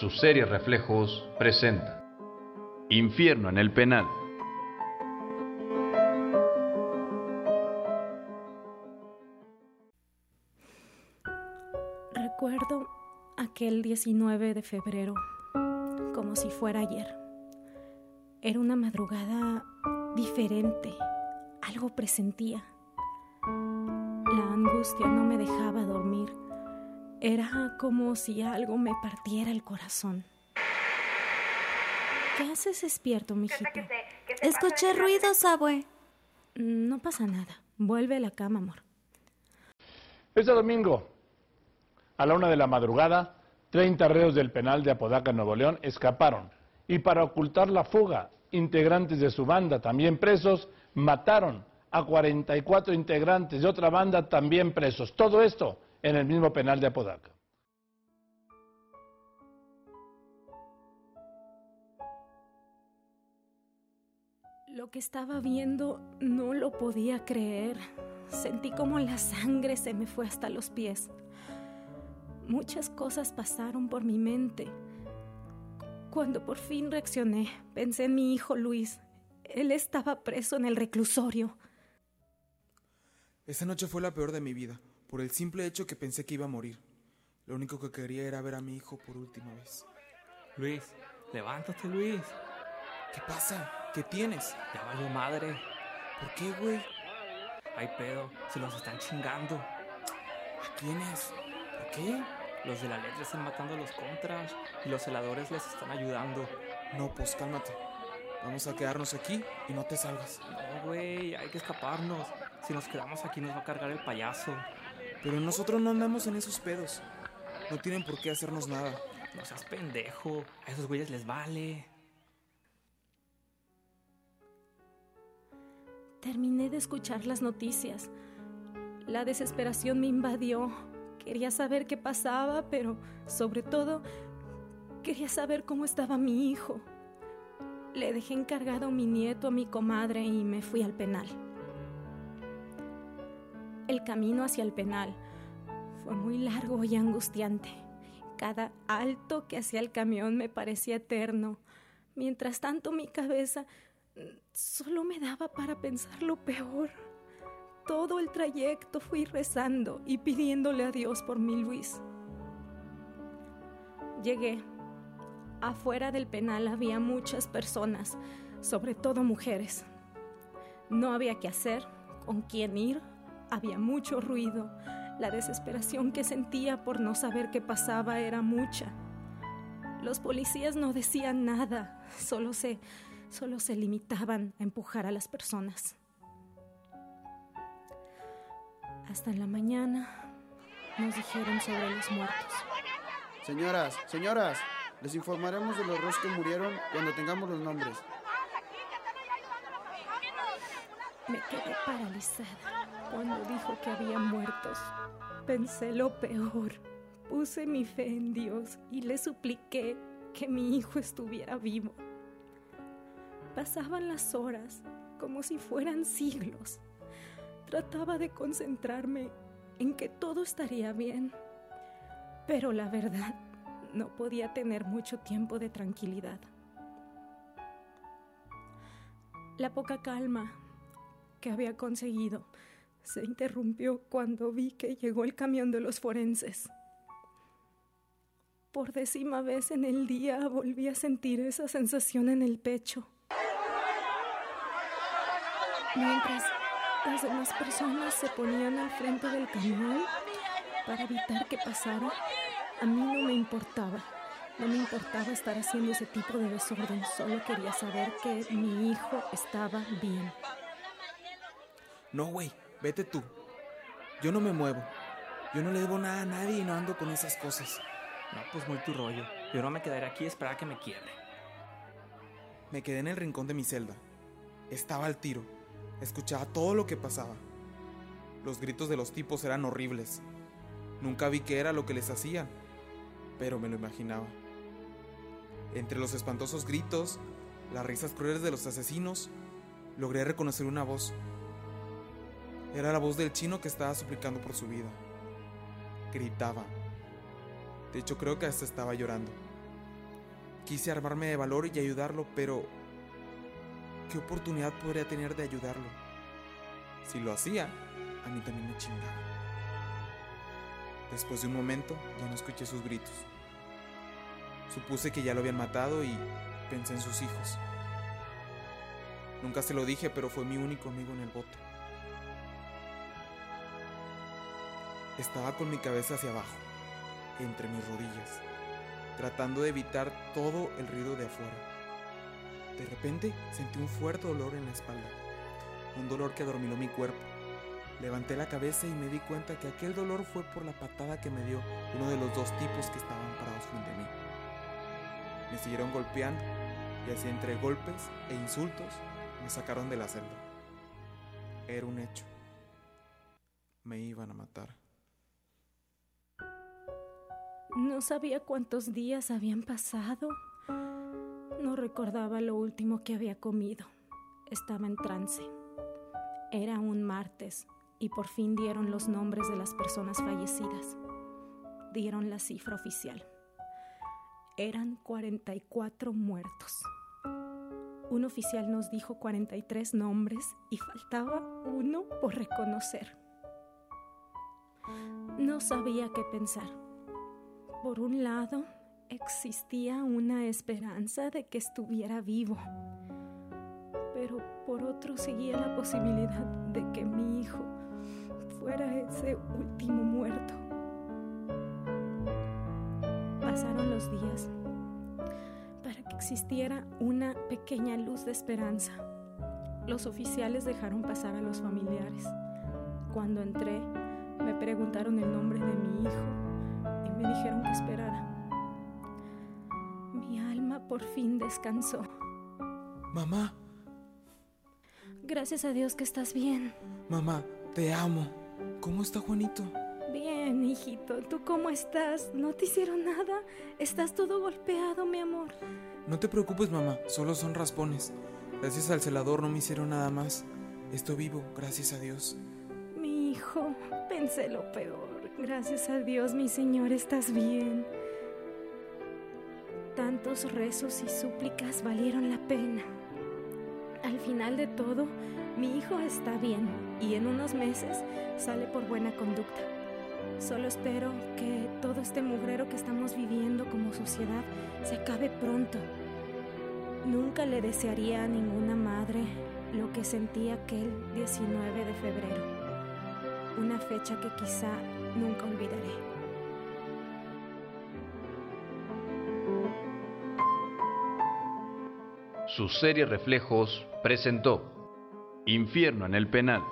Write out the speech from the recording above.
Su serie Reflejos presenta Infierno en el Penal. Recuerdo aquel 19 de febrero como si fuera ayer. Era una madrugada diferente, algo presentía. La angustia no me dejaba dormir. Era como si algo me partiera el corazón. ¿Qué haces despierto, mijito? Escuché ruidos, abue. No pasa nada. Vuelve a la cama, amor. Este domingo, a la una de la madrugada, 30 reos del penal de Apodaca, Nuevo León, escaparon y para ocultar la fuga, integrantes de su banda, también presos, mataron a 44 integrantes de otra banda, también presos. Todo esto en el mismo penal de Apodaca. Lo que estaba viendo no lo podía creer. Sentí como la sangre se me fue hasta los pies. Muchas cosas pasaron por mi mente. Cuando por fin reaccioné, pensé en mi hijo Luis. Él estaba preso en el reclusorio. Esa noche fue la peor de mi vida, por el simple hecho que pensé que iba a morir. Lo único que quería era ver a mi hijo por última vez. Luis, levántate, Luis. ¿Qué pasa? ¿Qué tienes? Ya valió madre. ¿Por qué, güey? Hay pedo, se los están chingando. ¿A quiénes? ¿Por qué? Los de la letra están matando a los contras y los celadores les están ayudando. No, pues cálmate. Vamos a quedarnos aquí y no te salgas. No, güey, hay que escaparnos. Si nos quedamos aquí nos va a cargar el payaso. Pero nosotros no andamos en esos pedos. No tienen por qué hacernos nada. No seas pendejo. A esos güeyes les vale. Terminé de escuchar las noticias. La desesperación me invadió. Quería saber qué pasaba, pero sobre todo quería saber cómo estaba mi hijo. Le dejé encargado a mi nieto a mi comadre y me fui al penal. El camino hacia el penal fue muy largo y angustiante. Cada alto que hacía el camión me parecía eterno. Mientras tanto mi cabeza solo me daba para pensar lo peor. Todo el trayecto fui rezando y pidiéndole a Dios por mi Luis. Llegué. Afuera del penal había muchas personas, sobre todo mujeres. No había qué hacer, con quién ir, había mucho ruido. La desesperación que sentía por no saber qué pasaba era mucha. Los policías no decían nada, solo se, solo se limitaban a empujar a las personas. Hasta en la mañana nos dijeron sobre los muertos. Señoras, señoras, les informaremos de los dos que murieron cuando tengamos los nombres. Me quedé paralizada cuando dijo que había muertos. Pensé lo peor. Puse mi fe en Dios y le supliqué que mi hijo estuviera vivo. Pasaban las horas como si fueran siglos. Trataba de concentrarme en que todo estaría bien, pero la verdad no podía tener mucho tiempo de tranquilidad. La poca calma que había conseguido se interrumpió cuando vi que llegó el camión de los forenses. Por décima vez en el día volví a sentir esa sensación en el pecho. Mientras las demás personas se ponían al frente del camión para evitar que pasara, a mí no me importaba. No me importaba estar haciendo ese tipo de desorden, solo quería saber que mi hijo estaba bien. No, güey, vete tú. Yo no me muevo. Yo no le debo nada a nadie y no ando con esas cosas. No, pues muy tu rollo. Yo no me quedaré aquí a esperar a que me quiebre. Me quedé en el rincón de mi celda. Estaba al tiro. Escuchaba todo lo que pasaba. Los gritos de los tipos eran horribles. Nunca vi qué era lo que les hacían, pero me lo imaginaba. Entre los espantosos gritos, las risas crueles de los asesinos, logré reconocer una voz. Era la voz del chino que estaba suplicando por su vida. Gritaba. De hecho, creo que hasta estaba llorando. Quise armarme de valor y ayudarlo, pero ¿qué oportunidad podría tener de ayudarlo? Si lo hacía, a mí también me chingaba. Después de un momento, ya no escuché sus gritos. Supuse que ya lo habían matado y pensé en sus hijos. Nunca se lo dije, pero fue mi único amigo en el bote. Estaba con mi cabeza hacia abajo, entre mis rodillas, tratando de evitar todo el ruido de afuera. De repente sentí un fuerte dolor en la espalda, un dolor que adormiló mi cuerpo. Levanté la cabeza y me di cuenta que aquel dolor fue por la patada que me dio uno de los dos tipos que estaban parados frente a mí. Me siguieron golpeando y así entre golpes e insultos me sacaron de la celda. Era un hecho. Me iban a matar. No sabía cuántos días habían pasado. No recordaba lo último que había comido. Estaba en trance. Era un martes y por fin dieron los nombres de las personas fallecidas. Dieron la cifra oficial. Eran 44 muertos. Un oficial nos dijo 43 nombres y faltaba uno por reconocer. No sabía qué pensar. Por un lado, existía una esperanza de que estuviera vivo, pero por otro seguía la posibilidad de que mi hijo fuera ese último muerto. Pasaron los días para que existiera una pequeña luz de esperanza. Los oficiales dejaron pasar a los familiares. Cuando entré, me preguntaron el nombre de mi hijo me dijeron que esperara. Mi alma por fin descansó. Mamá, Gracias a Dios que estás bien. mamá, te amo. ¿Cómo está Juanito? Bien, hijito. ¿Tú cómo estás? ¿No te hicieron nada? ¿Estás todo golpeado, mi amor? No te preocupes, mamá, solo son raspones. Gracias al celador no me hicieron nada más. Estoy vivo, gracias a Dios. Mi hijo, pensé lo peor. Gracias a Dios, mi Señor, estás bien. Tantos rezos y súplicas valieron la pena. Al final de todo, mi hijo está bien y en unos meses sale por buena conducta. Solo espero que todo este mugrero que estamos viviendo como sociedad se acabe pronto. Nunca le desearía a ninguna madre lo que sentí aquel 19 de febrero, una fecha que quizá nunca olvidaré. Su serie Reflejos presentó Infierno en el Penal